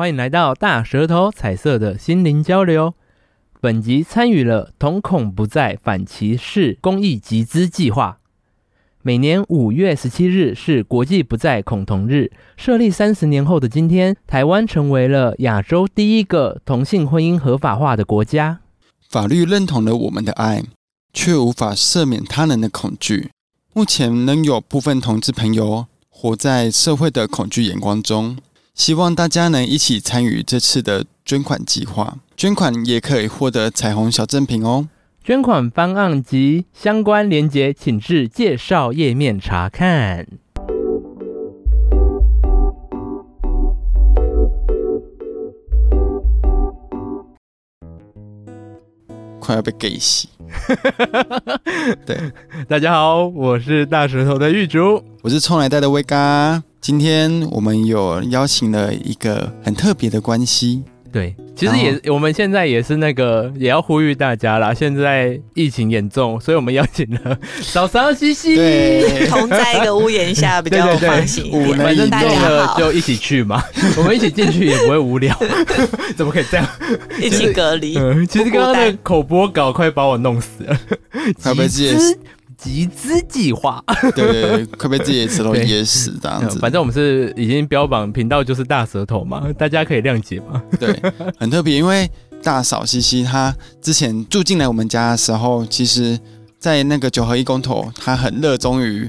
欢迎来到大舌头彩色的心灵交流。本集参与了瞳孔不再反歧视公益集资计划。每年五月十七日是国际不再恐同日。设立三十年后的今天，台湾成为了亚洲第一个同性婚姻合法化的国家。法律认同了我们的爱，却无法赦免他人的恐惧。目前仍有部分同志朋友活在社会的恐惧眼光中。希望大家能一起参与这次的捐款计划，捐款也可以获得彩虹小赠品哦。捐款方案及相关连结，请至介绍页面查看。快要被 gay 洗。对，大家好，我是大舌头的玉竹，我是冲来带的威嘎。今天我们有邀请了一个很特别的关系。对，其实也我们现在也是那个，也要呼吁大家啦。现在疫情严重，所以我们邀请了 嫂嫂西西，同在一个屋檐下比较放心一点。对对对，反正大家就一起去嘛，我们一起进去也不会无聊。怎么可以这样？一起隔离。嗯，其实刚刚的口播稿快把我弄死了。快被集集资计划，对 对对，快被自己的舌头噎死这样子。反正我们是已经标榜频道就是大舌头嘛，大家可以谅解嘛。对，很特别，因为大嫂西西她之前住进来我们家的时候，其实在那个九合一公投，她很热衷于。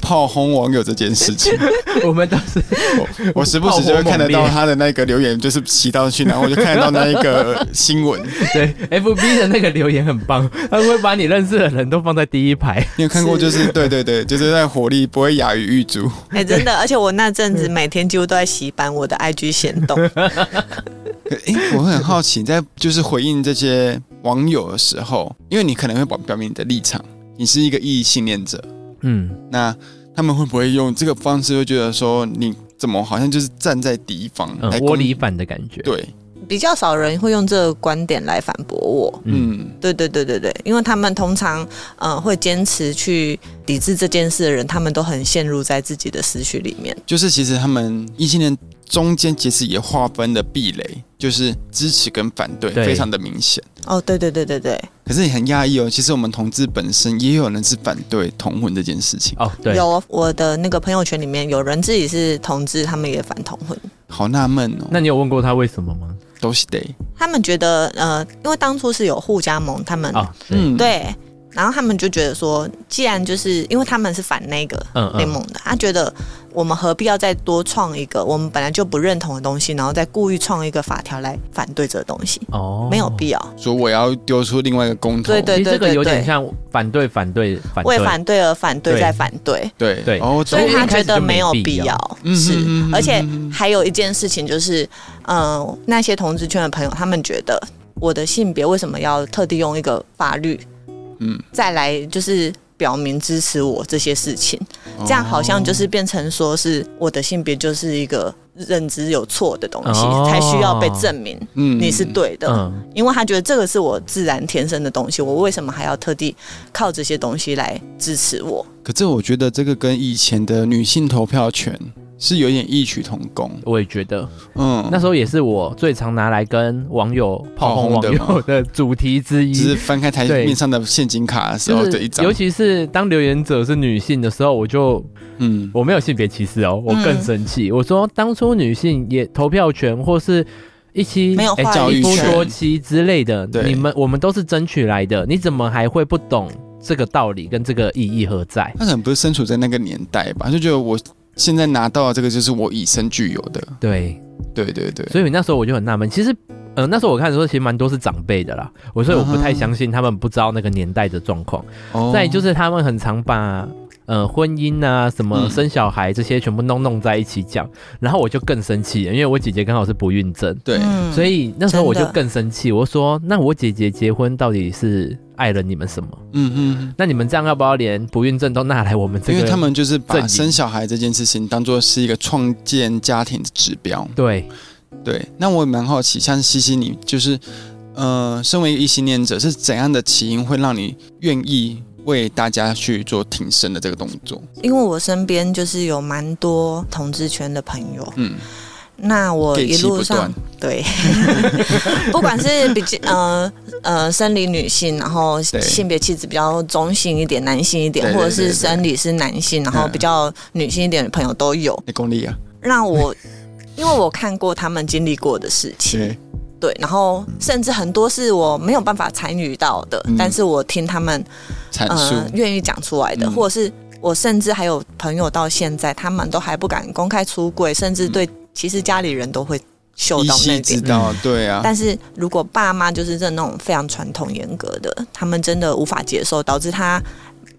炮轰网友这件事情，我们当时我我时不时就会看得到他的那个留言，就是骑到去，然后我就看得到那一个新闻。对，FB 的那个留言很棒，他会把你认识的人都放在第一排。你有看过？就是 对对对，就是在火力不会亚于玉竹。哎、欸，真的，而且我那阵子每天几乎都在洗版我的 IG 行动。哎、欸，我很好奇，在就是回应这些网友的时候，因为你可能会表表明你的立场，你是一个异性恋者。嗯，那他们会不会用这个方式，会觉得说你怎么好像就是站在敌方，窝里反的感觉？对，比较少人会用这个观点来反驳我。嗯，对对对对对，因为他们通常呃会坚持去抵制这件事的人，他们都很陷入在自己的思绪里面。就是其实他们异性恋中间其实也划分的壁垒，就是支持跟反对，对非常的明显。哦，对对对对对。可是你很压抑哦。其实我们同志本身也有人是反对同婚这件事情哦。对，有我的那个朋友圈里面有人自己是同志，他们也反同婚。好纳闷哦。那你有问过他为什么吗？都是得。他们觉得呃，因为当初是有互加盟，他们啊，嗯，对。然后他们就觉得说，既然就是因为他们是反那个联盟的，嗯嗯、他觉得我们何必要再多创一个我们本来就不认同的东西，然后再故意创一个法条来反对这个东西？哦，没有必要。所以我要丢出另外一个公投，对对对，对，对，对，这个有点像反对反对反对，为反对而反对再反对，对对。所以他觉得没有必要，是。而且还有一件事情就是，嗯、呃，那些同志圈的朋友，他们觉得我的性别为什么要特地用一个法律？嗯，再来就是表明支持我这些事情，这样好像就是变成说是我的性别就是一个认知有错的东西，才需要被证明，嗯，你是对的，因为他觉得这个是我自然天生的东西，我为什么还要特地靠这些东西来支持我？可这我觉得这个跟以前的女性投票权。是有点异曲同工，我也觉得，嗯，那时候也是我最常拿来跟网友炮轰网友 的主题之一，只是翻开台面上的现金卡的时候的一张，尤其是当留言者是女性的时候，我就，嗯，我没有性别歧视哦，我更生气，我说当初女性也投票权或是一期没有话语权、多妻之类的，你们我们都是争取来的，你怎么还会不懂这个道理跟这个意义何在？他可能不是身处在那个年代吧，就觉得我。现在拿到的这个就是我以身具有的，对，对对对，所以那时候我就很纳闷，其实，呃，那时候我看的时候其实蛮多是长辈的啦，我所以我不太相信他们不知道那个年代的状况。哦、uh，huh. 再就是他们很常把呃婚姻啊、什么生小孩这些全部弄弄在一起讲，嗯、然后我就更生气了，因为我姐姐刚好是不孕症，对，所以那时候我就更生气，我说那我姐姐结婚到底是？爱了你们什么？嗯嗯，那你们这样要不要连不孕症都拿来我们这个？因为他们就是把生小孩这件事情当做是一个创建家庭的指标。对对，那我也蛮好奇，像西西你就是，呃，身为一个异性恋者，是怎样的起因会让你愿意为大家去做挺身的这个动作？因为我身边就是有蛮多同志圈的朋友，嗯。那我一路上对，不管是比较呃呃生理女性，然后性别气质比较中性一点、男性一点，或者是生理是男性，然后比较女性一点的朋友都有。你功力啊？让我因为我看过他们经历过的事情，对，然后甚至很多是我没有办法参与到的，但是我听他们阐述。愿意讲出来的，或者是我甚至还有朋友到现在，他们都还不敢公开出柜，甚至对。其实家里人都会嗅到那边，知道、对啊。但是如果爸妈就是这那种非常传统严格的，他们真的无法接受，导致他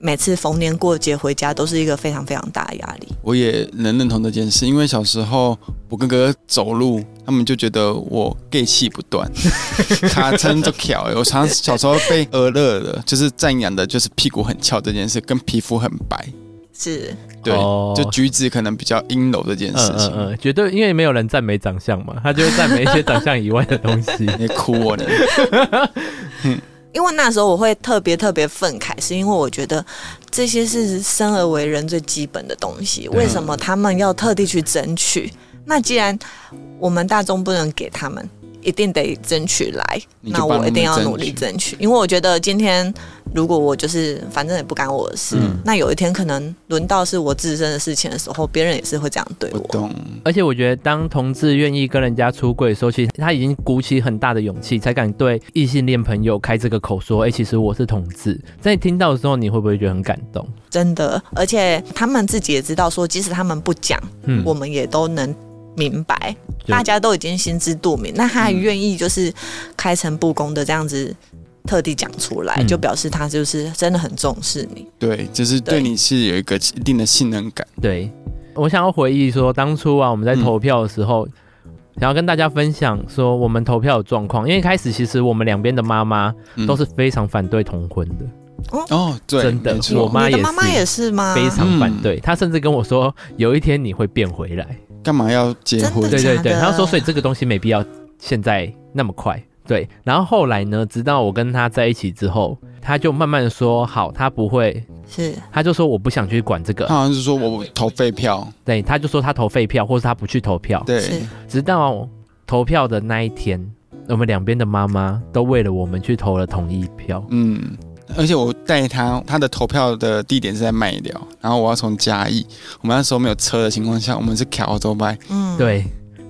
每次逢年过节回家都是一个非常非常大的压力。我也能认同这件事，因为小时候我跟哥哥走路，他们就觉得我 gay 气不断，卡撑就翘。我常小时候被儿乐的，就是赞扬的，就是屁股很翘这件事，跟皮肤很白。是，对，就举止可能比较阴柔这件事情，嗯，嗯，绝对，因为没有人赞美长相嘛，他就会赞美一些长相以外的东西。你哭我呢？因为那时候我会特别特别愤慨，是因为我觉得这些是生而为人最基本的东西，为什么他们要特地去争取？那既然我们大众不能给他们。一定得争取来，那我一定要努力争取，因为我觉得今天如果我就是反正也不干我的事，嗯、那有一天可能轮到是我自身的事情的时候，别人也是会这样对我。我懂。而且我觉得，当同志愿意跟人家出柜的时候，其实他已经鼓起很大的勇气，才敢对异性恋朋友开这个口说：“哎、欸，其实我是同志。”在你听到的时候，你会不会觉得很感动？真的，而且他们自己也知道，说即使他们不讲，嗯，我们也都能。明白，大家都已经心知肚明，那他还愿意就是开诚布公的这样子特地讲出来，嗯、就表示他就是真的很重视你。对，就是对你是有一个一定的信任感。对，我想要回忆说，当初啊，我们在投票的时候，嗯、想要跟大家分享说我们投票的状况，因为一开始其实我们两边的妈妈都是非常反对同婚的。哦，对，真的，错我妈也是，妈妈也是吗？非常反对，她、嗯、甚至跟我说，有一天你会变回来。干嘛要结婚？对对对，他说，所以这个东西没必要现在那么快。对，然后后来呢，直到我跟他在一起之后，他就慢慢的说，好，他不会。是，他就说我不想去管这个，他好像是说我投废票，对，他就说他投废票，或是他不去投票，对，直到投票的那一天，我们两边的妈妈都为了我们去投了同意票，嗯。而且我带他，他的投票的地点是在麦寮，然后我要从嘉义，我们那时候没有车的情况下，我们是骑欧洲麦，嗯，对。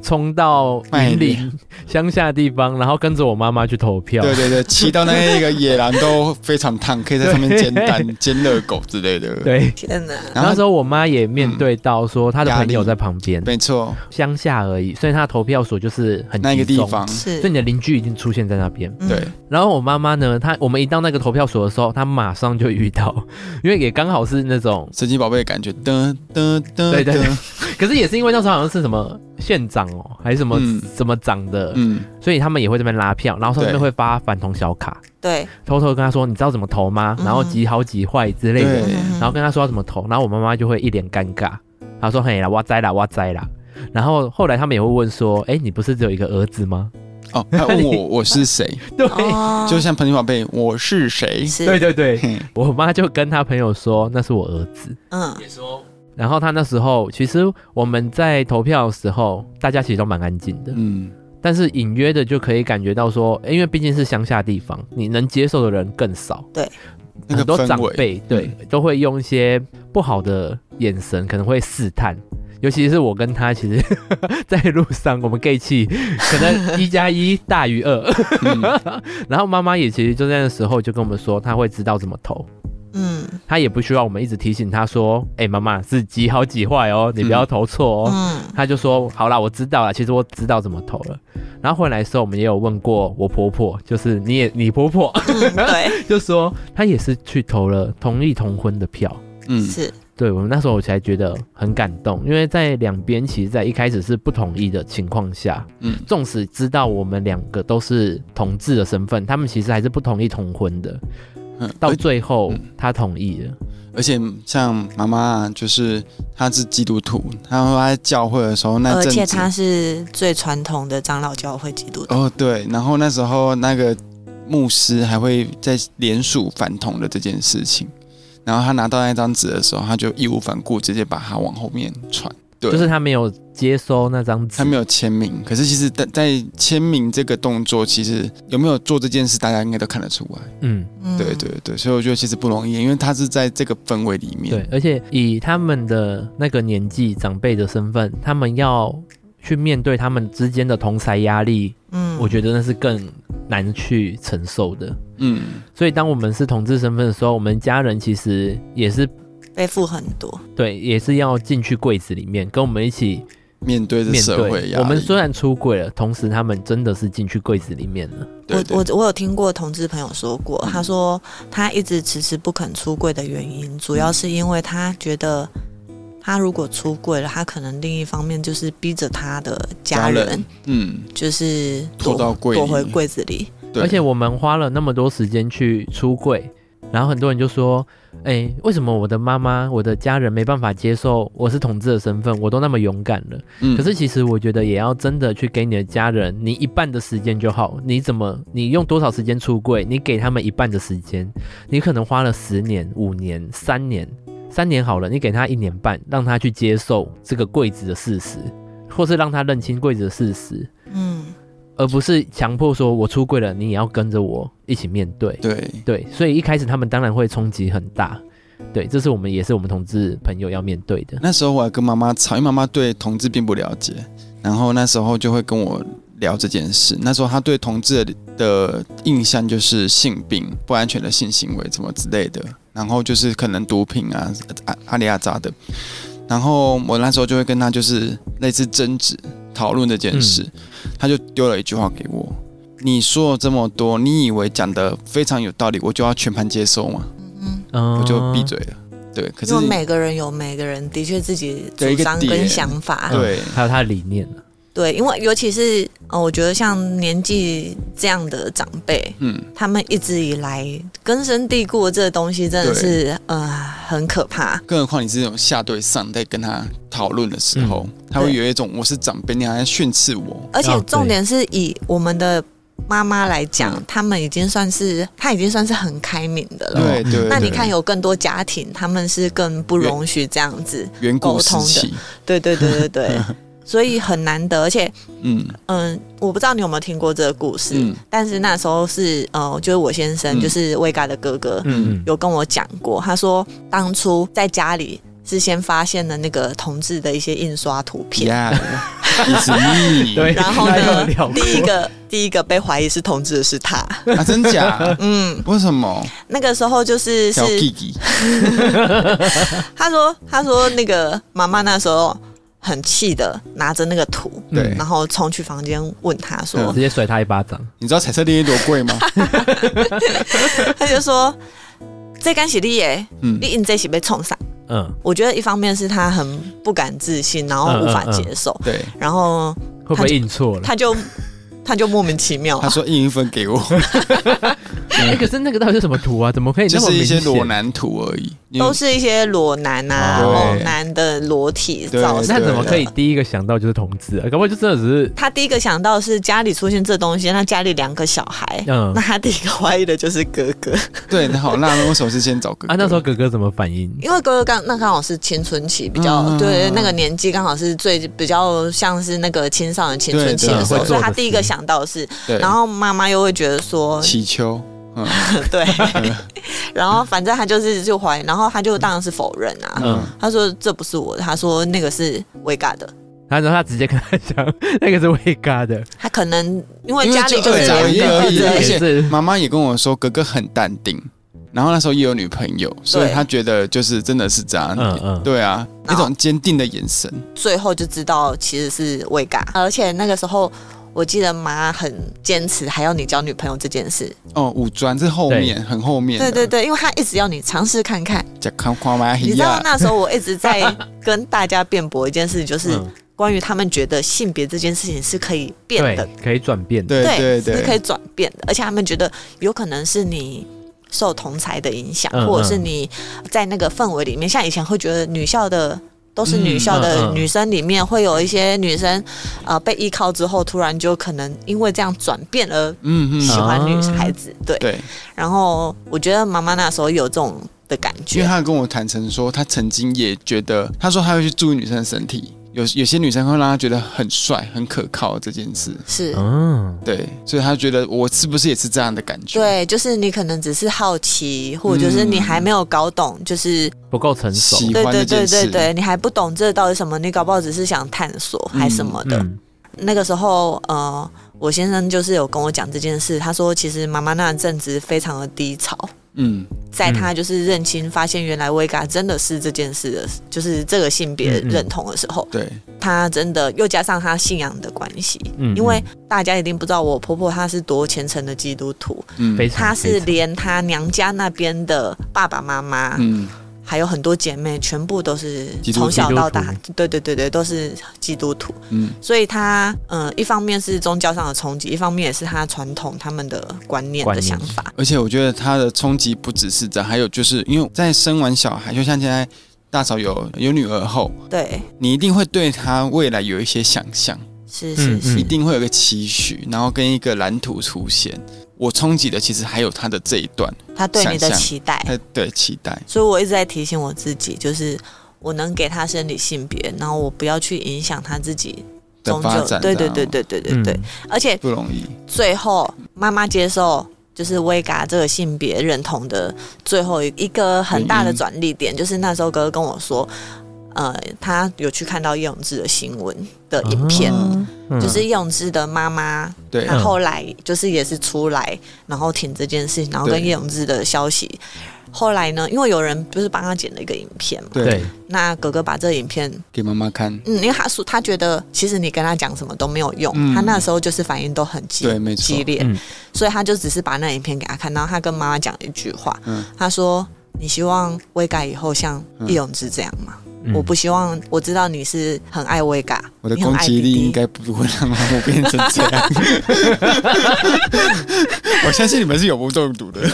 冲到云林乡下的地方，然后跟着我妈妈去投票。对对对，骑到那个野狼都非常烫，可以在上面煎蛋、煎热狗之类的。对，天哪！然后那时候我妈也面对到说，她的朋友在旁边。没错，乡下而已，所以她的投票所就是很那个地方，是，所以你的邻居已经出现在那边。对。然后我妈妈呢，她我们一到那个投票所的时候，她马上就遇到，因为也刚好是那种神奇宝贝的感觉，噔噔噔。对对。可是也是因为那时候好像是什么县长哦，还是什么、嗯、什么长的，嗯，所以他们也会这边拉票，然后上面会发反同小卡，对，偷偷跟他说，你知道怎么投吗？然后几好几坏之类的，然后跟他说要怎么投，然后我妈妈就会一脸尴尬，她说嘿啦，哇栽啦，哇栽啦。然后后来他们也会问说，哎，你不是只有一个儿子吗？哦，他问我 我是谁？对，就像朋友宝贝，我是谁？对对对，我妈就跟他朋友说那是我儿子，嗯，也说。然后他那时候，其实我们在投票的时候，大家其实都蛮安静的，嗯，但是隐约的就可以感觉到说，因为毕竟是乡下地方，你能接受的人更少，对，很多长辈对。都会用一些不好的眼神，可能会试探，尤其是我跟他，其实 在路上我们 gay 气可能一加一大于二，然后妈妈也其实就在那时候就跟我们说，他会知道怎么投。嗯，他也不需要我们一直提醒他说，哎、欸，妈妈是几好几坏哦，你不要投错哦。嗯，他就说好啦，我知道了，其实我知道怎么投了。然后回来的时候，我们也有问过我婆婆，就是你也你婆婆，嗯、对，就说她也是去投了同意同婚的票。嗯，是对，我们那时候我才觉得很感动，因为在两边其实，在一开始是不同意的情况下，嗯，纵使知道我们两个都是同志的身份，他们其实还是不同意同婚的。嗯，到最后他同意了，而且像妈妈，就是她是基督徒，她说在教会的时候，那而且她是最传统的长老教会基督徒。哦，对，然后那时候那个牧师还会在联署反同的这件事情，然后他拿到那张纸的时候，他就义无反顾，直接把它往后面传。对，就是他没有接收那张纸，他没有签名。可是其实，在在签名这个动作，其实有没有做这件事，大家应该都看得出来。嗯，对对对，所以我觉得其实不容易，因为他是在这个氛围里面。对，而且以他们的那个年纪、长辈的身份，他们要去面对他们之间的同侪压力，嗯，我觉得那是更难去承受的。嗯，所以当我们是同志身份的时候，我们家人其实也是。背负很多，对，也是要进去柜子里面跟我们一起面对这社会压力。我们虽然出柜了，同时他们真的是进去柜子里面了。对对对，我我我有听过同志朋友说过，他说他一直迟迟不肯出柜的原因，主要是因为他觉得他如果出柜了，他可能另一方面就是逼着他的家人，家人嗯，就是躲到柜躲回柜子里。而且我们花了那么多时间去出柜。然后很多人就说：“哎、欸，为什么我的妈妈、我的家人没办法接受我是同志的身份？我都那么勇敢了。嗯、可是其实我觉得也要真的去给你的家人，你一半的时间就好。你怎么，你用多少时间出柜？你给他们一半的时间，你可能花了十年、五年、三年，三年好了，你给他一年半，让他去接受这个柜子的事实，或是让他认清柜子的事实。嗯。”而不是强迫说，我出柜了，你也要跟着我一起面对。对对，所以一开始他们当然会冲击很大。对，这是我们也是我们同志朋友要面对的。那时候我还跟妈妈吵，因为妈妈对同志并不了解，然后那时候就会跟我聊这件事。那时候她对同志的印象就是性病、不安全的性行为什么之类的，然后就是可能毒品啊、阿阿里亚扎的。然后我那时候就会跟她就是类似争执。讨论这件事，嗯、他就丢了一句话给我：“你说了这么多，你以为讲的非常有道理，我就要全盘接受吗？”嗯。嗯，我就闭嘴了。对，可是每个人有每个人的确自己主张跟想法，对，还有他的理念。对，因为尤其是呃，我觉得像年纪这样的长辈，嗯，他们一直以来根深蒂固的这个东西，真的是对。呃很可怕。更何况你是这种下对上在跟他讨论的时候，嗯、他会有一种我是长辈，你好像训斥我。而且重点是以我们的妈妈来讲，哦、他们已经算是他已经算是很开明的了。对对。那你看，有更多家庭，他们是更不容许这样子沟通的。对对对对对。所以很难得，而且，嗯。嗯，我不知道你有没有听过这个故事，嗯、但是那时候是，呃，就是我先生，嗯、就是威嘎的哥哥，嗯，有跟我讲过，他说当初在家里是先发现了那个同志的一些印刷图片，Yeah, 对，然后呢，第一个第一个被怀疑是同志的是他，啊，真假？嗯，为什么？那个时候就是是，弟 弟他说他说那个妈妈那时候。很气的拿着那个图，对，然后冲去房间问他说：“直接甩他一巴掌。”你知道彩色电影多贵吗？他就说：“这干洗力耶，嗯，你印这洗被冲上。”嗯，我觉得一方面是他很不敢自信，然后无法接受，对，然后会不会印错了？他就。他就莫名其妙，他说印一份给我。哎，可是那个到底是什么图啊？怎么可以那么？就是一些裸男图而已，都是一些裸男啊，猛男的裸体照。那怎么可以第一个想到就是同志啊？搞不好就真的只是他第一个想到是家里出现这东西，那家里两个小孩，嗯，那他第一个怀疑的就是哥哥。对，那好，那为什么是先找哥哥？啊，那时候哥哥怎么反应？因为哥哥刚那刚好是青春期，比较对那个年纪刚好是最比较像是那个青少年青春期的时候，所以他第一个想。到是，然后妈妈又会觉得说祈求，嗯、对，然后反正他就是就怀疑，然后他就当然是否认啊，嗯、他说这不是我的，他说那个是威嘎的，他说他直接跟他讲那个是威嘎的，他可能因为家里就是而已，而且妈妈也跟我说哥哥很淡定，然后那时候也有女朋友，所以他觉得就是真的是渣女，嗯嗯。对啊，那种坚定的眼神，最后就知道其实是威嘎，而且那个时候。我记得妈很坚持，还要你交女朋友这件事。哦，五专是后面很后面。对对对，因为她一直要你尝试看看。你知道那时候我一直在跟大家辩驳一件事，就是关于他们觉得性别这件事情是可以变的，可以转变的，对对对，是可以转变的，而且他们觉得有可能是你受同才的影响，嗯、或者是你在那个氛围里面，像以前会觉得女校的。都是女校的女生里面会有一些女生，呃，被依靠之后，突然就可能因为这样转变而喜欢女孩子，对。对。然后我觉得妈妈那时候有这种的感觉，因为她跟我坦诚说，她曾经也觉得，她说她会去注意女生的身体，因有有些女生会让他觉得很帅、很可靠这件事。是，嗯，对，所以他觉得我是不是也是这样的感觉？对，就是你可能只是好奇，或者就是你还没有搞懂，就是不够成熟。喜欢对对对这件事对对，你还不懂这到底什么，你搞不好只是想探索还什么的。嗯那个时候，呃，我先生就是有跟我讲这件事，他说其实妈妈那阵子非常的低潮。嗯，在他就是认清、发现原来维嘎真的是这件事的，就是这个性别认同的时候，对，他真的又加上他信仰的关系，嗯，因为大家一定不知道我婆婆她是多虔诚的基督徒，嗯，她是连她娘家那边的爸爸妈妈，嗯。还有很多姐妹，全部都是从小到大，对对对对，都是基督徒。嗯，所以他嗯、呃，一方面是宗教上的冲击，一方面也是他传统他们的观念的想法。而且我觉得他的冲击不只是这样，还有就是因为在生完小孩，就像现在大嫂有有女儿后，对，你一定会对他未来有一些想象，是是是，一定会有个期许，然后跟一个蓝图出现。我冲击的其实还有他的这一段，他对你的期待，他对期待，所以我一直在提醒我自己，就是我能给他生理性别，然后我不要去影响他自己的发展，对对对对对对对，而且不容易。最后妈妈接受就是威嘎这个性别认同的最后一个很大的转捩点，就是那时候哥哥跟我说。呃，他有去看到叶永志的新闻的影片，哦嗯、就是叶永志的妈妈，对，他后来就是也是出来，然后挺这件事情，然后跟叶永志的消息。后来呢，因为有人不是帮他剪了一个影片嘛，对，那哥哥把这影片给妈妈看，嗯，因为他说他觉得其实你跟他讲什么都没有用，嗯、他那时候就是反应都很激，对，没错，激烈，嗯、所以他就只是把那影片给他看，然后他跟妈妈讲一句话，嗯、他说：“你希望威嘎以后像易永志这样吗？”嗯我不希望，我知道你是很爱威嘎，我的攻击力应该不会让我变成这样。我相信你们是有目中毒的。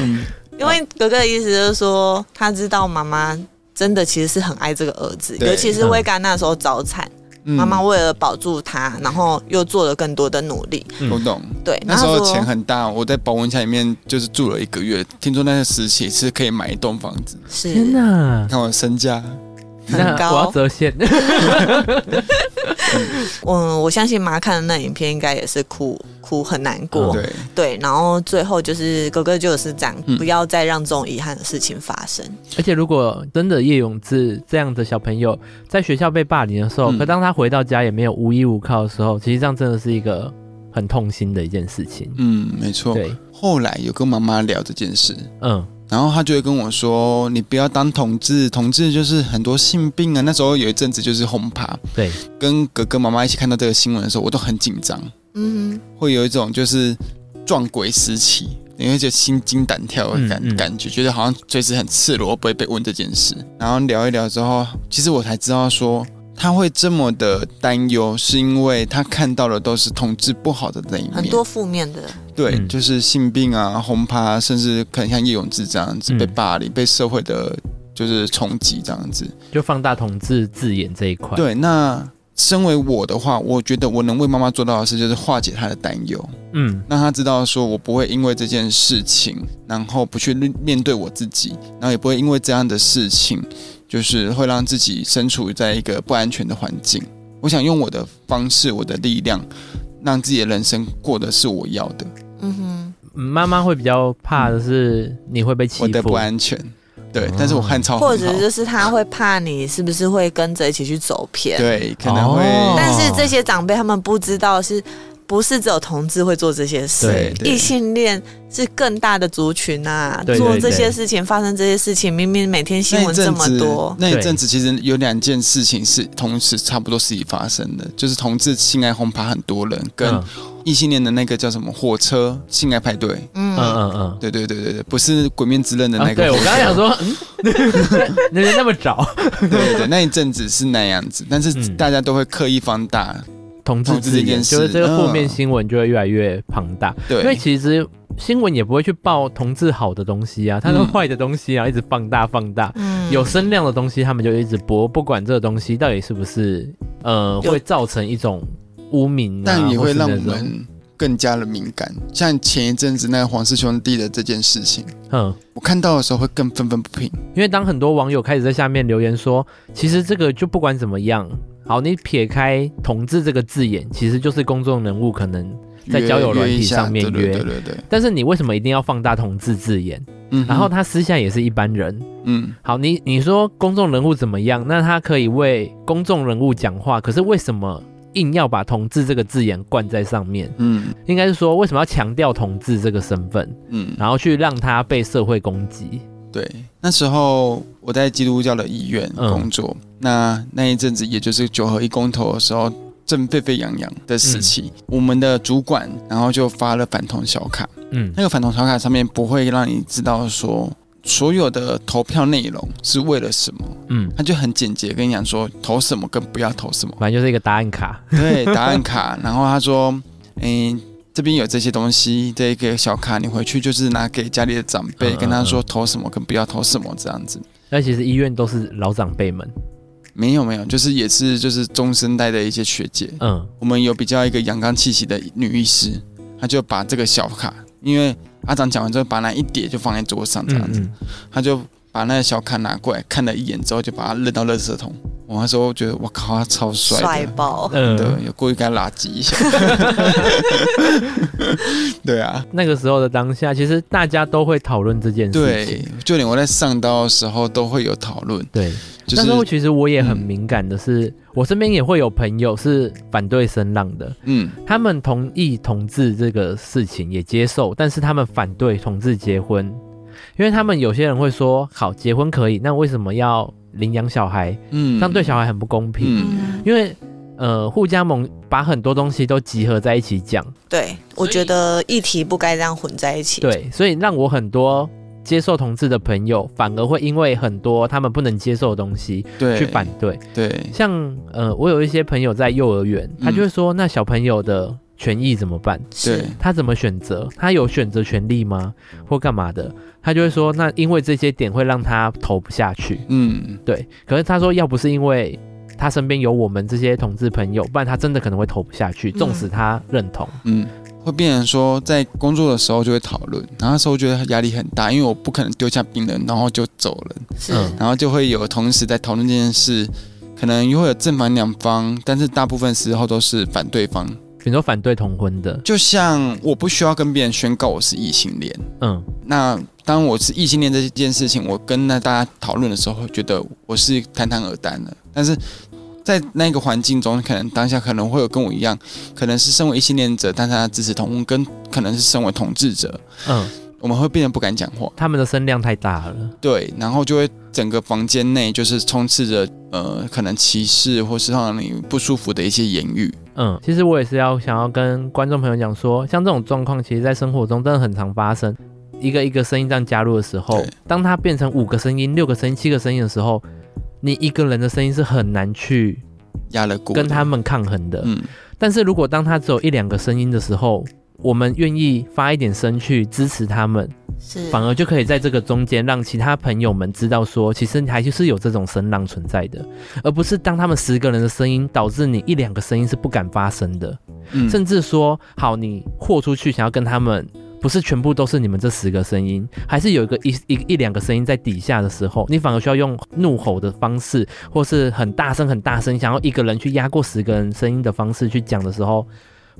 嗯，因为哥哥的意思就是说，他知道妈妈真的其实是很爱这个儿子，尤其是威嘎那时候早产。妈妈为了保住他，然后又做了更多的努力。我懂。对，那时候钱很大，我在保温箱里面就是住了一个月。听说那个时期是可以买一栋房子。是。天哪！看我身价很高。我要折现。嗯，我相信妈看的那影片应该也是哭哭很难过。对对，然后最后就是哥哥就是讲，不要再让这种遗憾的事情发生。而且如果真的叶永志这样的小朋友在学校被霸凌的时候，可当他回到家也没有无依无靠的时候，其实这样真的是一个很痛心的一件事情。嗯，没错。对，后来有跟妈妈聊这件事，嗯。然后他就会跟我说：“你不要当同志，同志就是很多性病啊。”那时候有一阵子就是轰趴，对，跟哥哥妈妈一起看到这个新闻的时候，我都很紧张，嗯，会有一种就是撞鬼时期，因为就心惊胆跳的感、嗯嗯、感觉，觉得好像随时很赤裸，不会被问这件事。然后聊一聊之后，其实我才知道说。他会这么的担忧，是因为他看到的都是同志不好的那一面，很多负面的。对，嗯、就是性病啊、轰趴，甚至可能像叶永志这样子被霸凌、嗯、被社会的，就是冲击这样子，就放大同志字眼这一块。对，那身为我的话，我觉得我能为妈妈做到的事，就是化解她的担忧。嗯，让她知道说我不会因为这件事情，然后不去面对我自己，然后也不会因为这样的事情。就是会让自己身处在一个不安全的环境。我想用我的方式，我的力量，让自己的人生过的是我要的。嗯哼，妈妈会比较怕的是你会被欺负，我的不安全。对，但是我汉超或者就是他会怕你是不是会跟着一起去走偏？对，可能会。但是这些长辈他们不知道是。不是只有同志会做这些事，异性恋是更大的族群啊！对对对，做这些事情，发生这些事情，明明每天新闻这么多，那一阵子其实有两件事情是同时差不多时期发生的，就是同志性爱轰趴很多人，跟异性恋的那个叫什么火车性爱派对，嗯嗯嗯，对对对对对，不是鬼面之刃的那个。对，我刚刚想说，嗯，那那么早，对对对，那一阵子是那样子，但是大家都会刻意放大。同志这件事，就是这个负面新闻就会越来越庞大。对，因为其实新闻也不会去报同志好的东西啊，它是坏的东西啊，一直放大放大。嗯，有声量的东西他们就一直播，不管这个东西到底是不是呃会造成一种污名，但也会让我们更加的敏感。像前一阵子那个黄氏兄弟的这件事情，嗯，我看到的时候会更愤愤不平，因为当很多网友开始在下面留言说，其实这个就不管怎么样，好，你撇开“同志”这个字眼，其实就是公众人物可能在交友软体上面约，对对对对。但是你为什么一定要放大“同志”字眼？嗯，然后他私下也是一般人，嗯，好，你你说公众人物怎么样？那他可以为公众人物讲话，可是为什么硬要把“同志”这个字眼灌在上面？嗯，应该是说为什么要强调“同志”这个身份？嗯，然后去让他被社会攻击。对，那时候我在基督教的医院工作，嗯、那那一阵子也就是九合一公投的时候。正沸沸扬扬的时期，嗯、我们的主管然后就发了反同小卡。嗯，那个反同小卡上面不会让你知道说所有的投票内容是为了什么。嗯，他就很简洁跟你讲说投什么跟不要投什么，反正就是一个答案卡。对，答案卡。然后他说，诶、欸，这边有这些东西，这个小卡你回去就是拿给家里的长辈，跟他说投什么跟不要投什么这样子。那其实医院都是老长辈们。没有没有，就是也是就是中生代的一些学姐，嗯，我们有比较一个阳刚气息的女医师，她就把这个小卡，因为阿长讲完之后，把那一叠就放在桌上这样子，她、就把那个小卡拿过来看了一眼之后，就把它扔到垃圾桶。我那时候觉得我靠，他超帅，帅爆，嗯，对，有故意给他垃圾一下，对啊，那个时候的当下，其实大家都会讨论这件事情，对，就连我在上刀的时候都会有讨论，对。就是、那时候其实我也很敏感的是，嗯、我身边也会有朋友是反对声浪的，嗯，他们同意同志这个事情也接受，但是他们反对同志结婚，因为他们有些人会说，好，结婚可以，那为什么要领养小孩？嗯，这样对小孩很不公平，嗯、因为呃，互加盟把很多东西都集合在一起讲，对，我觉得议题不该这样混在一起，对，所以让我很多。接受同志的朋友，反而会因为很多他们不能接受的东西，对，去反对。对，像呃，我有一些朋友在幼儿园，他就会说，那小朋友的权益怎么办？对，他怎么选择？他有选择权利吗？或干嘛的？他就会说，那因为这些点会让他投不下去。嗯，对。可是他说，要不是因为他身边有我们这些同志朋友，不然他真的可能会投不下去，纵使他认同。嗯。会变成说，在工作的时候就会讨论，然后那时候觉得压力很大，因为我不可能丢下病人，然后就走了。是，然后就会有同时在讨论这件事，可能又会有正反两方，但是大部分时候都是反对方。比如说反对同婚的，就像我不需要跟别人宣告我是异性恋。嗯，那当我是异性恋这件事情，我跟那大家讨论的时候，会觉得我是侃侃而谈的，但是。在那个环境中，可能当下可能会有跟我一样，可能是身为异性恋者，但是他支持同婚，跟可能是身为统治者，嗯，我们会变得不敢讲话，他们的声量太大了，对，然后就会整个房间内就是充斥着呃，可能歧视或是让你不舒服的一些言语，嗯，其实我也是要想要跟观众朋友讲说，像这种状况，其实在生活中真的很常发生，一个一个声音这样加入的时候，当它变成五个声音、六个声音、七个声音的时候。你一个人的声音是很难去压得过，跟他们抗衡的。嗯，但是如果当它只有一两个声音的时候，我们愿意发一点声去支持他们，是反而就可以在这个中间让其他朋友们知道说，其实还是有这种声浪存在的，而不是当他们十个人的声音导致你一两个声音是不敢发声的。嗯，甚至说好，你豁出去想要跟他们。不是全部都是你们这十个声音，还是有一个一一一两个声音在底下的时候，你反而需要用怒吼的方式，或是很大声很大声，想要一个人去压过十个人声音的方式去讲的时候，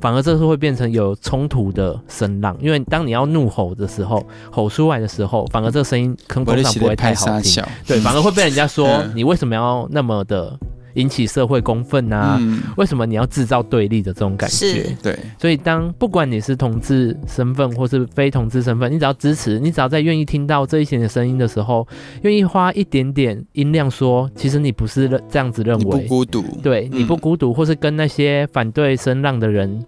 反而这是会变成有冲突的声浪。因为当你要怒吼的时候，吼出来的时候，反而这个声音通常不会太好听，对，反而会被人家说你为什么要那么的。引起社会公愤啊、嗯？为什么你要制造对立的这种感觉？对，所以当不管你是同志身份或是非同志身份，你只要支持，你只要在愿意听到这一些的声音的时候，愿意花一点点音量说，其实你不是这样子认为，你不孤独，对，你不孤独、嗯，或是跟那些反对声浪的人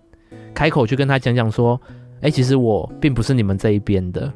开口去跟他讲讲说，哎、欸，其实我并不是你们这一边的。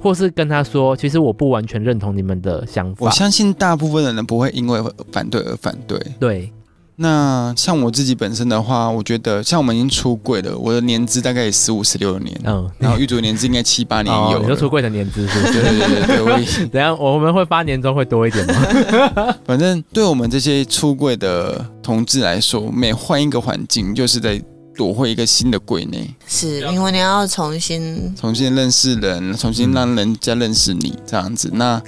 或是跟他说，其实我不完全认同你们的想法。我相信大部分的人不会因为反对而反对。对，那像我自己本身的话，我觉得像我们已经出柜了，我的年资大概也十五、十六年，嗯，然后玉竹年资应该七八年有。哦、你说出柜的年资是？对对对对，我 等下我们会发年终会多一点吗？反正对我们这些出柜的同志来说，每换一个环境，就是在躲回一个新的柜内，是因为你要重新重新认识人，重新让人家认识你这样子。那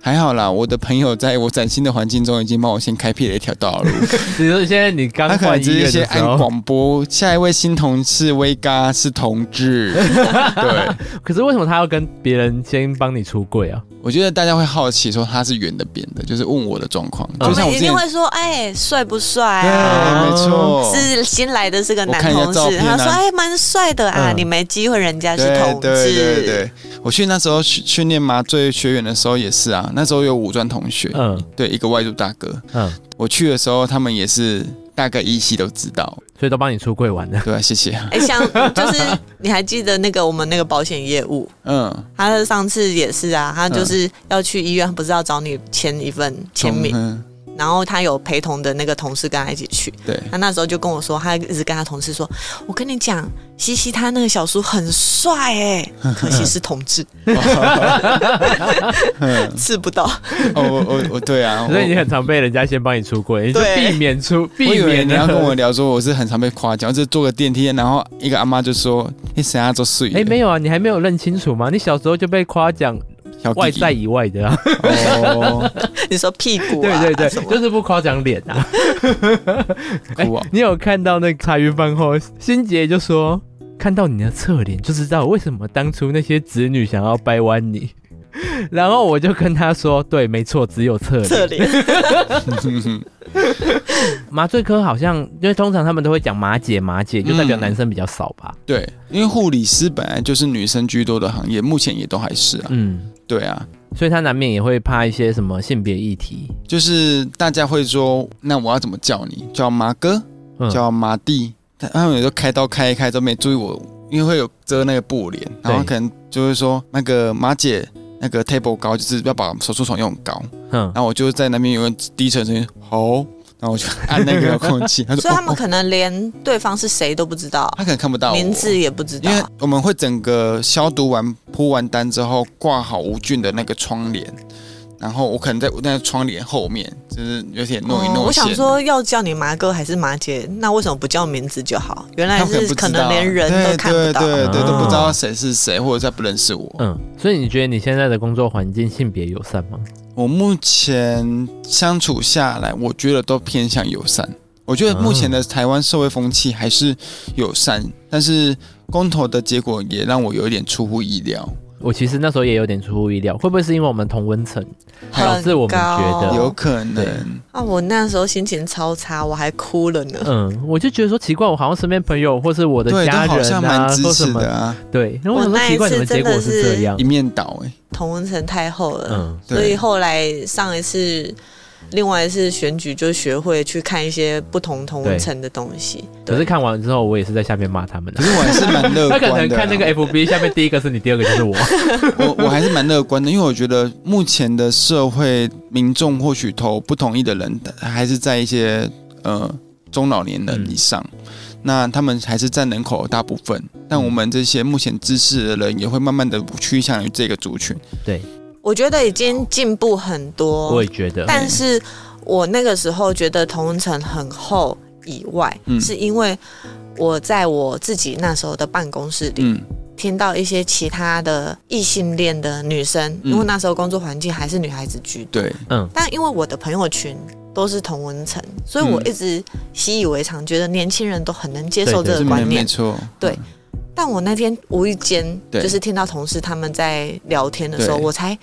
还好啦，我的朋友在我崭新的环境中已经帮我先开辟了一条道路。比如现在你刚他可能直接先按广播，下一位新同事威嘎是同志。对，可是为什么他要跟别人先帮你出柜啊？我觉得大家会好奇说他是圆的扁的，就是问我的状况。我们一定会说，哎，帅不帅啊？没错，是新来的是个男同事，他说哎，蛮帅的啊，你没机会，人家是同志。对对对，我去那时候训训练麻醉学员的时候也是啊，那时候有五专同学，嗯，对，一个外族大哥，嗯，我去的时候他们也是。大概依稀都知道，所以都帮你出柜完了。对，谢谢。哎、欸，像就是你还记得那个我们那个保险业务，嗯，他上次也是啊，他就是要去医院，不是要找你签一份签名。嗯然后他有陪同的那个同事跟他一起去，对，他那时候就跟我说，他一直跟他同事说，我跟你讲，西西他那个小叔很帅哎，可惜是同志，吃不到。哦，我我我对啊，所以你很常被人家先帮你出柜，你就避免出，避免你要跟我聊说我是很常被夸奖，就坐个电梯，然后一个阿妈就说你谁啊，做睡？哎，没有啊，你还没有认清楚吗？你小时候就被夸奖。外在以外的啊，哦，你说屁股，对对对，就是不夸奖脸啊。你有看到那个茶余饭后，心杰就说，看到你的侧脸就知道为什么当初那些子女想要掰弯你。然后我就跟他说，对，没错，只有侧脸。侧脸。麻醉科好像，因为通常他们都会讲麻姐，麻姐就代表男生比较少吧？对，因为护理师本来就是女生居多的行业，目前也都还是啊。嗯。对啊，所以他难免也会怕一些什么性别议题，就是大家会说，那我要怎么叫你？叫麻哥，叫麻弟。他们有时候开刀开一开都没注意我，因为会有遮那个布帘，然后可能就会说那个马姐，那个 table 高，就是要把手术床用高。嗯，然后我就在那边有个低沉声音，吼。然后我就按那个遥控器，他说，所以他们可能连对方是谁都不知道，他可能看不到名字也不知道，因为我们会整个消毒完铺完单之后挂好无菌的那个窗帘，然后我可能在那个窗帘后面，就是有点弄一弄。我想说要叫你麻哥还是麻姐，那为什么不叫名字就好？原来是可能连人都看不到，对对对，都不知道谁是谁，或者他不认识我。嗯，所以你觉得你现在的工作环境性别友善吗？我目前相处下来，我觉得都偏向友善。我觉得目前的台湾社会风气还是友善，但是公投的结果也让我有一点出乎意料。我其实那时候也有点出乎意料，会不会是因为我们同温层，导致我们觉得有可能啊？我那时候心情超差，我还哭了呢。嗯，我就觉得说奇怪，我好像身边朋友或是我的家人啊，说什么对，然后我奇怪，怎么结果是这样，一面倒哎，同温层太厚了，嗯，所以后来上一次。另外是选举，就学会去看一些不同同温层的东西。可是看完之后，我也是在下面骂他们的。可是我还是蛮乐观的。他可能看那个 FB 下面第一个是你，第二个就是我。我我还是蛮乐观的，因为我觉得目前的社会民众或许投不同意的人，还是在一些呃中老年人以上。嗯、那他们还是占人口的大部分。但我们这些目前知识的人，也会慢慢的趋向于这个族群。对。我觉得已经进步很多，我也觉得。但是我那个时候觉得同文层很厚以外，嗯、是因为我在我自己那时候的办公室里，嗯、听到一些其他的异性恋的女生，嗯、因为那时候工作环境还是女孩子居多，对，嗯。但因为我的朋友群都是同文层，所以我一直习以为常，觉得年轻人都很能接受这个观念，没错，对。但我那天无意间就是听到同事他们在聊天的时候，我才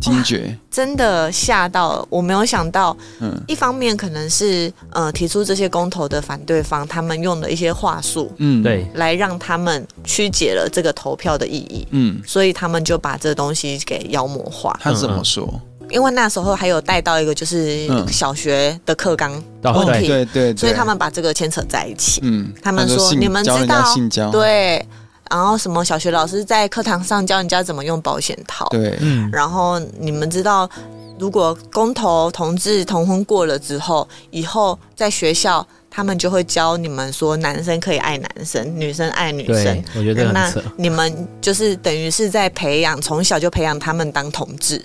惊觉，真的吓到。我没有想到，嗯，一方面可能是呃提出这些公投的反对方，他们用了一些话术，嗯，对，来让他们曲解了这个投票的意义，嗯，所以他们就把这东西给妖魔化。他怎么说？因为那时候还有带到一个就是小学的课纲问题，对对，所以他们把这个牵扯在一起。嗯，他们说你们知道，对，然后什么小学老师在课堂上教人家怎么用保险套，对，嗯，然后你们知道，如果公投同志同婚过了之后，以后在学校他们就会教你们说男生可以爱男生，女生爱女生。我觉得那你们就是等于是在培养，从小就培养他们当同志。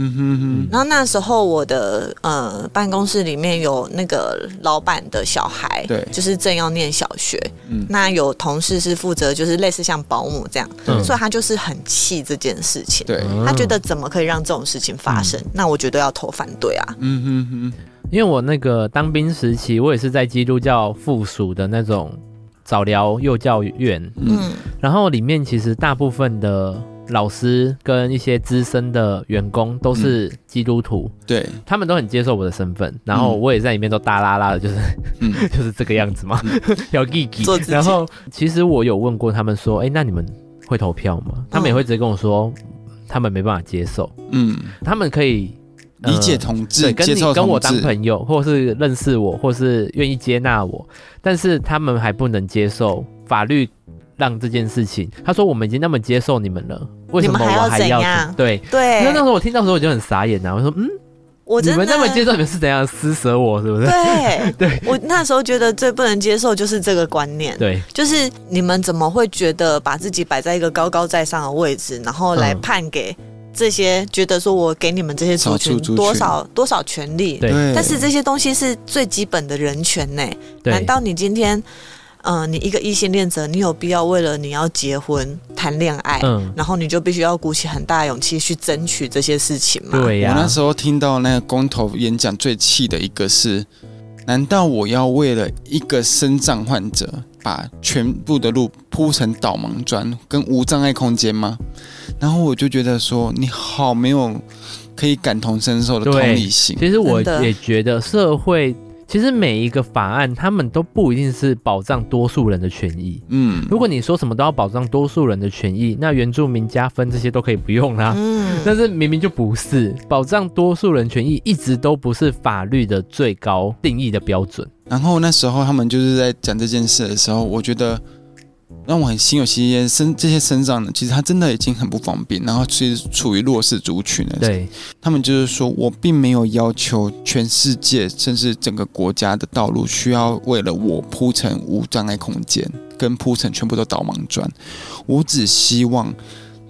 嗯哼哼。然后那时候我的呃办公室里面有那个老板的小孩，对，就是正要念小学。嗯，那有同事是负责就是类似像保姆这样，嗯，所以他就是很气这件事情。对，他觉得怎么可以让这种事情发生？嗯，那我觉得要投反对啊。嗯哼哼。因为我那个当兵时期，我也是在基督教附属的那种早疗幼教院。嗯，然后里面其实大部分的。老师跟一些资深的员工都是基督徒，嗯、对，他们都很接受我的身份，然后我也在里面都大拉拉的，就是，嗯、就是这个样子嘛，要义气。然后其实我有问过他们说，哎、欸，那你们会投票吗？他们也会直接跟我说，他们没办法接受。嗯，他们可以、呃、理解同志，对，跟你跟我当朋友，或是认识我，或是愿意接纳我，但是他们还不能接受法律。让这件事情，他说我们已经那么接受你们了，为什么我还要？还要对对。那那时候我听到的时候我就很傻眼呐，我说嗯，我你们那么接受你们是怎样施舍我是不是？对对。我那时候觉得最不能接受就是这个观念，对，就是你们怎么会觉得把自己摆在一个高高在上的位置，然后来判给这些觉得说我给你们这些族群多少多少权利？对。但是这些东西是最基本的人权呢？难道你今天？嗯、呃，你一个异性恋者，你有必要为了你要结婚谈恋爱，嗯，然后你就必须要鼓起很大的勇气去争取这些事情吗？对呀、啊。我那时候听到那个公投演讲，最气的一个是，难道我要为了一个身障患者，把全部的路铺成导盲砖跟无障碍空间吗？然后我就觉得说，你好没有可以感同身受的同理心。其实我也觉得社会。其实每一个法案，他们都不一定是保障多数人的权益。嗯，如果你说什么都要保障多数人的权益，那原住民加分这些都可以不用啦。嗯，但是明明就不是保障多数人权益，一直都不是法律的最高定义的标准。然后那时候他们就是在讲这件事的时候，我觉得。让我很心有戚戚，身这些身上呢，其实他真的已经很不方便，然后其实处于弱势族群了。对，他们就是说，我并没有要求全世界甚至整个国家的道路需要为了我铺成无障碍空间，跟铺成全部都导盲砖。我只希望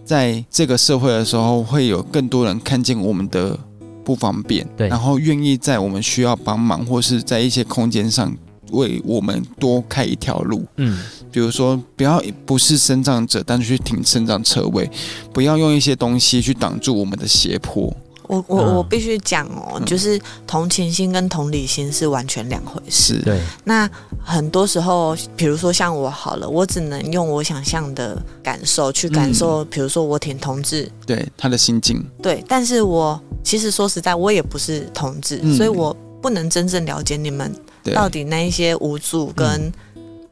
在这个社会的时候，会有更多人看见我们的不方便，对，然后愿意在我们需要帮忙或是在一些空间上。为我们多开一条路，嗯，比如说不要不是生长者，但是去停生长车位，不要用一些东西去挡住我们的斜坡。我我我必须讲哦，嗯、就是同情心跟同理心是完全两回事。对，那很多时候，比如说像我好了，我只能用我想象的感受去感受，比、嗯、如说我挺同志，对他的心境，对，但是我其实说实在，我也不是同志，嗯、所以我不能真正了解你们。到底那一些无助跟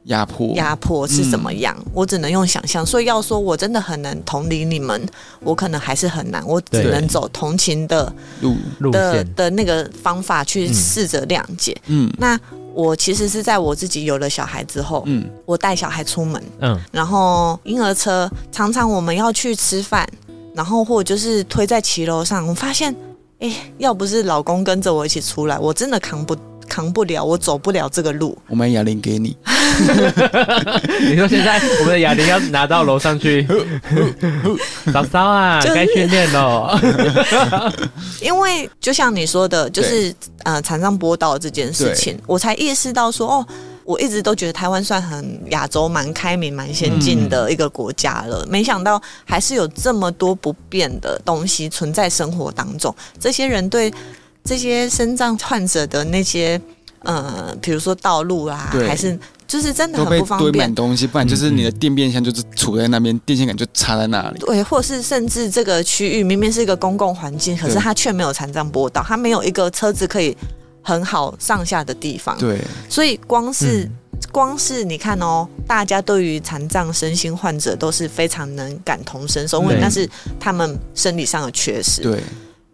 压迫。压迫是怎么样？嗯、我只能用想象，所以要说我真的很难同理你们，我可能还是很难，我只能走同情的路。的的那个方法去试着谅解。嗯，那我其实是在我自己有了小孩之后，嗯，我带小孩出门，嗯，然后婴儿车常常我们要去吃饭，然后或者就是推在骑楼上，我发现，哎，要不是老公跟着我一起出来，我真的扛不。扛不了，我走不了这个路。我们哑铃给你。你说现在我们的哑铃要拿到楼上去？嫂嫂啊，该训练喽。因为就像你说的，就是呃，残障坡道这件事情，我才意识到说，哦，我一直都觉得台湾算很亚洲蛮开明、蛮先进的一个国家了，嗯、没想到还是有这么多不变的东西存在生活当中。这些人对。这些身障患者的那些，呃，比如说道路啊，还是就是真的很不方便。堆满东西，不然就是你的电变箱就是杵在那边，嗯、电线杆就插在那里。对，或是甚至这个区域明明是一个公共环境，可是它却没有残障坡道，它没有一个车子可以很好上下的地方。对，所以光是、嗯、光是你看哦，大家对于残障身心患者都是非常能感同身受，因为那是他们生理上的缺失。对。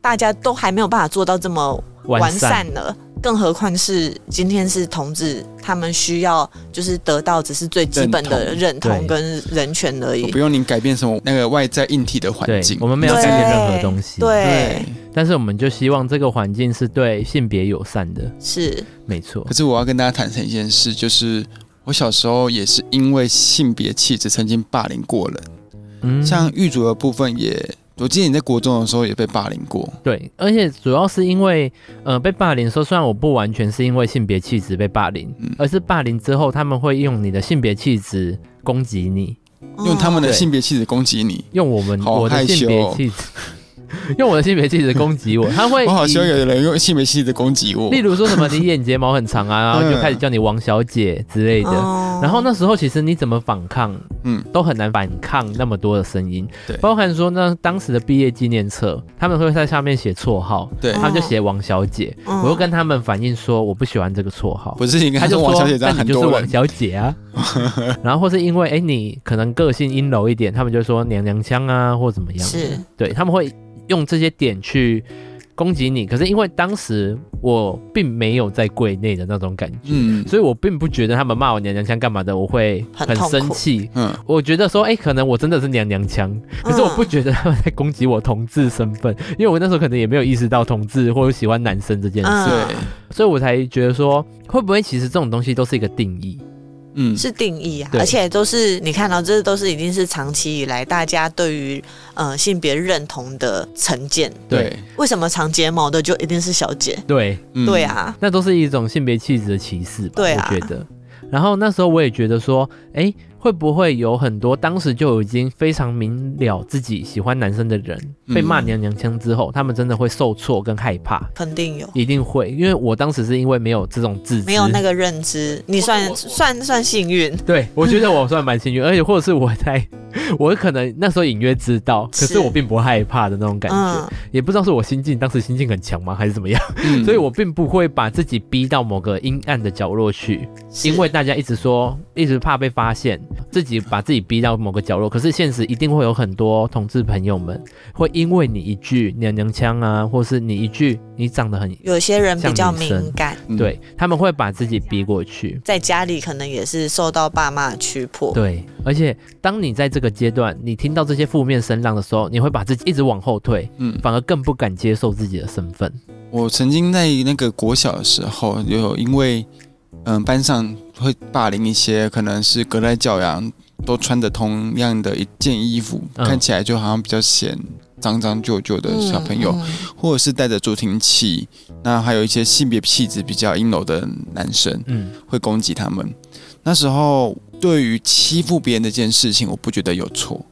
大家都还没有办法做到这么完善。了，善更何况是今天是同志，他们需要就是得到只是最基本的认同跟人权而已，不用你改变什么那个外在硬体的环境，我们没有改变任何东西，对，对，但是我们就希望这个环境是对性别友善的，是。没错。可是我要跟大家坦诚一件事，就是我小时候也是因为性别气质曾经霸凌过人，嗯，像狱卒的部分也。我记得你在国中的时候也被霸凌过。对，而且主要是因为，呃，被霸凌的时候，虽然我不完全是因为性别气质被霸凌，嗯，而是霸凌之后他们会用你的性别气质攻击你，用他们的性别气质攻击你，用我们我的性别气质。用我的性别气质攻击我，他会。我好希望有人用性别气质攻击我。例如说什么，你眼睫毛很长啊，然后就开始叫你王小姐之类的。嗯、然后那时候其实你怎么反抗，嗯，都很难反抗那么多的声音。对，包含说那当时的毕业纪念册，他们会在下面写绰号，对，他们就写王小姐。嗯、我又跟他们反映说，我不喜欢这个绰号。不是应该他就说王小姐这样很多人，那你就是王小姐啊。然后或是因为哎、欸，你可能个性阴柔一点，他们就说娘娘腔啊，或怎么样。是，对他们会。用这些点去攻击你，可是因为当时我并没有在柜内的那种感觉，嗯，所以我并不觉得他们骂我娘娘腔干嘛的，我会很生气，嗯，我觉得说，哎、欸，可能我真的是娘娘腔，可是我不觉得他们在攻击我同志身份，因为我那时候可能也没有意识到同志或者喜欢男生这件事，对，所以我才觉得说，会不会其实这种东西都是一个定义。嗯，是定义啊，而且都是你看到，这都是已经是长期以来大家对于呃性别认同的成见。对，为什么长睫毛的就一定是小姐？对，对啊，那都是一种性别气质的歧视吧？对啊，我觉得。然后那时候我也觉得说，哎。会不会有很多当时就已经非常明了自己喜欢男生的人，被骂娘娘腔之后，他们真的会受挫跟害怕？肯定有，一定会。因为我当时是因为没有这种自知，没有那个认知，你算算算幸运。对，我觉得我算蛮幸运，而且或者是我在，我可能那时候隐约知道，可是我并不害怕的那种感觉，嗯、也不知道是我心境当时心境很强吗，还是怎么样？嗯、所以我并不会把自己逼到某个阴暗的角落去，因为大家一直说，一直怕被发现。自己把自己逼到某个角落，可是现实一定会有很多同志朋友们会因为你一句娘娘腔啊，或是你一句你长得很，有些人比较敏感，对，他们会把自己逼过去，在家里可能也是受到爸妈驱迫，对，而且当你在这个阶段，你听到这些负面声浪的时候，你会把自己一直往后退，嗯，反而更不敢接受自己的身份。我曾经在那个国小的时候，有因为。嗯，班上会霸凌一些可能是隔代教养，都穿着同样的一件衣服，嗯、看起来就好像比较显脏脏旧旧的小朋友，嗯嗯、或者是带着助听器，那还有一些性别气质比较阴柔的男生，嗯，会攻击他们。那时候对于欺负别人这件事情，我不觉得有错，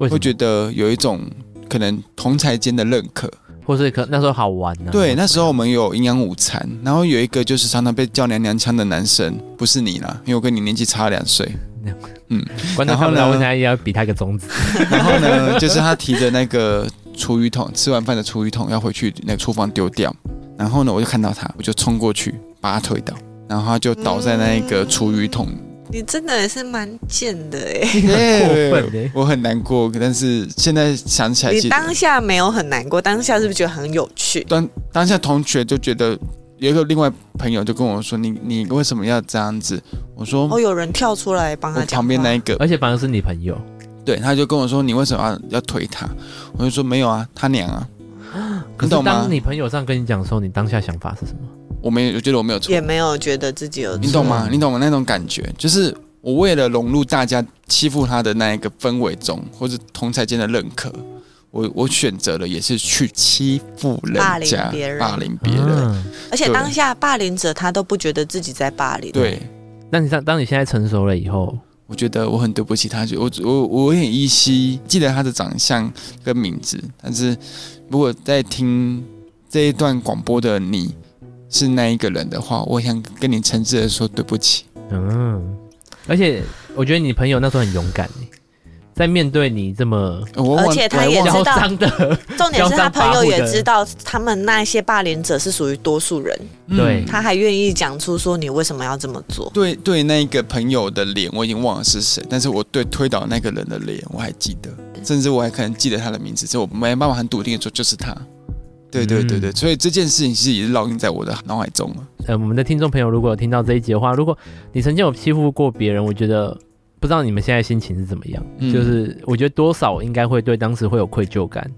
会觉得有一种可能同才间的认可。或是可那时候好玩呢、啊？对，那时候我们有营养午餐，然后有一个就是常常被叫娘娘腔的男生，不是你啦，因为我跟你年纪差两岁。嗯，然后呢，我现在也要比他一个中指。然后呢，就是他提着那个厨余桶，吃完饭的厨余桶要回去那个厨房丢掉。然后呢，我就看到他，我就冲过去把他推倒，然后他就倒在那个厨余桶。你真的也是蛮贱的哎，过分的，我很难过，但是现在想起来，你当下没有很难过，当下是不是觉得很有趣？当当下同学就觉得有一个另外朋友就跟我说：“你你为什么要这样子？”我说：“哦，有人跳出来帮他讲。”旁边那一个，而且反而是你朋友，对，他就跟我说：“你为什么要要推他？”我就说：“没有啊，他娘啊。”可是当你朋友这样跟你讲的时候，你当下想法是什么？我没有，我觉得我没有错，也没有觉得自己有错，你懂吗？你懂吗？那种感觉，就是我为了融入大家欺负他的那一个氛围中，或者同才间的认可，我我选择了也是去欺负人家，霸凌别人，霸凌别人，嗯、而且当下霸凌者他都不觉得自己在霸凌。对，那你当当你现在成熟了以后，我觉得我很对不起他，我我我很依稀记得他的长相跟名字，但是如果在听这一段广播的你。是那一个人的话，我想跟你诚挚的说对不起。嗯，而且我觉得你朋友那时候很勇敢，在面对你这么，而且他也知道，的重点是他朋友也知道，他们那些霸凌者是属于多数人。对，他还愿意讲出说你为什么要这么做。对对，那个朋友的脸我已经忘了是谁，但是我对推倒那个人的脸我还记得，甚至我还可能记得他的名字，所以我没办法很笃定的说就是他。对对对对，所以这件事情其实也是烙印在我的脑海中了。呃，我们的听众朋友如果有听到这一集的话，如果你曾经有欺负过别人，我觉得不知道你们现在心情是怎么样。嗯、就是我觉得多少应该会对当时会有愧疚感。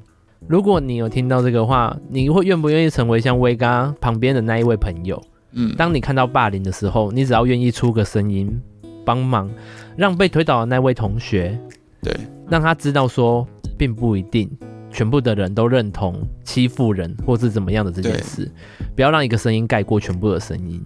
如果你有听到这个话，你会愿不愿意成为像威嘎旁边的那一位朋友？嗯，当你看到霸凌的时候，你只要愿意出个声音帮忙，让被推倒的那位同学，对，让他知道说并不一定。全部的人都认同欺负人或是怎么样的这件事，不要让一个声音盖过全部的声音。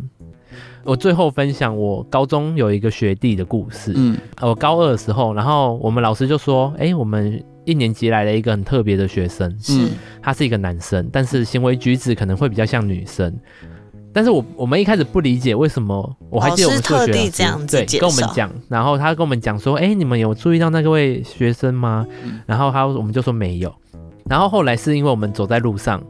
我最后分享我高中有一个学弟的故事。嗯，我高二的时候，然后我们老师就说：“哎、欸，我们一年级来了一个很特别的学生，嗯，他是一个男生，但是行为举止可能会比较像女生。但是我我们一开始不理解为什么，我还记得我们数学老师这样子对跟我们讲，然后他跟我们讲说：“哎、欸，你们有注意到那个位学生吗？”然后他我们就说没有。然后后来是因为我们走在路上，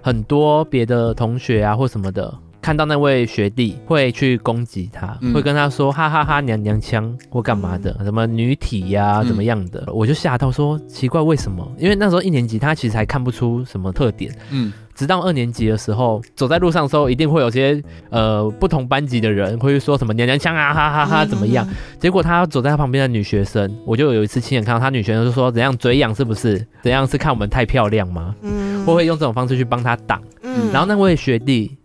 很多别的同学啊或什么的。看到那位学弟会去攻击他，嗯、会跟他说哈哈哈娘娘腔或干嘛的，什么女体呀、啊，怎么样的，嗯、我就吓到说奇怪为什么？因为那时候一年级他其实还看不出什么特点，嗯，直到二年级的时候走在路上的时候，一定会有些呃不同班级的人会说什么娘娘腔啊哈哈哈哈怎么样？嗯、结果他走在他旁边的女学生，我就有一次亲眼看到他女学生就说怎样嘴痒是不是？怎样是看我们太漂亮吗？嗯，会会用这种方式去帮他挡，嗯，然后那位学弟。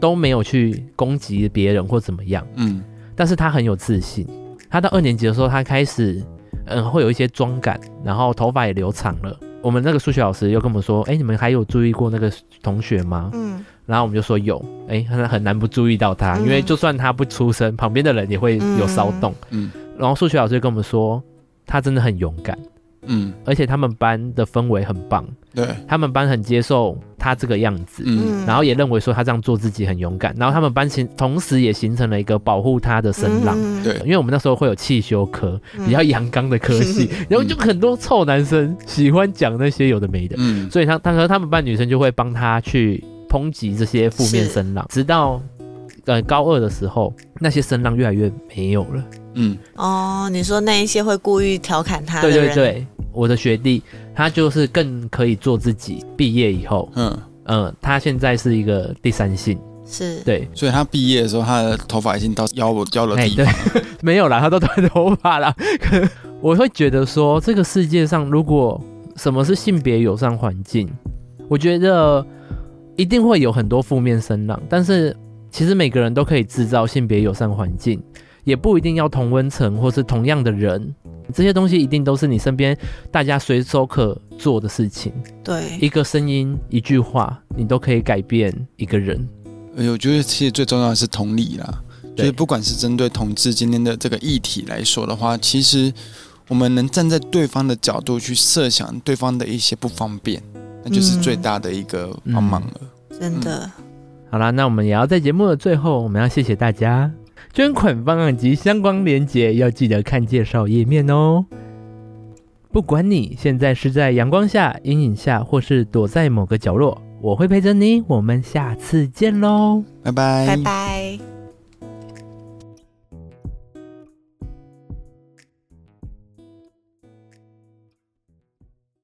都没有去攻击别人或怎么样，嗯，但是他很有自信。他到二年级的时候，他开始，嗯，会有一些妆感，然后头发也留长了。我们那个数学老师又跟我们说，哎、欸，你们还有注意过那个同学吗？嗯，然后我们就说有，哎、欸，很很难不注意到他，因为就算他不出声，旁边的人也会有骚动，嗯，然后数学老师就跟我们说，他真的很勇敢。嗯，而且他们班的氛围很棒，对，他们班很接受他这个样子，嗯，然后也认为说他这样做自己很勇敢，然后他们班形同时也形成了一个保护他的声浪，对，因为我们那时候会有汽修科，比较阳刚的科系，然后就很多臭男生喜欢讲那些有的没的，嗯，所以他他和他们班女生就会帮他去抨击这些负面声浪，直到呃高二的时候，那些声浪越来越没有了，嗯，哦，你说那一些会故意调侃他的人，对对对。我的学弟，他就是更可以做自己。毕业以后，嗯嗯，他现在是一个第三性，是对，所以他毕业的时候，他的头发已经到腰腰了地方。对，没有啦，他都短头发了。我会觉得说，这个世界上如果什么是性别友善环境，我觉得一定会有很多负面声浪。但是其实每个人都可以制造性别友善环境，也不一定要同温层或是同样的人。这些东西一定都是你身边大家随手可做的事情。对，一个声音、一句话，你都可以改变一个人。哎，我觉得其实最重要的是同理啦。对，就是不管是针对同志今天的这个议题来说的话，其实我们能站在对方的角度去设想对方的一些不方便，那就是最大的一个帮忙了。嗯，真的。好啦，那我们也要在节目的最后，我们要谢谢大家。捐款方案及相关链接要记得看介绍页面哦。不管你现在是在阳光下、阴影下，或是躲在某个角落，我会陪着你。我们下次见喽，拜拜，拜拜。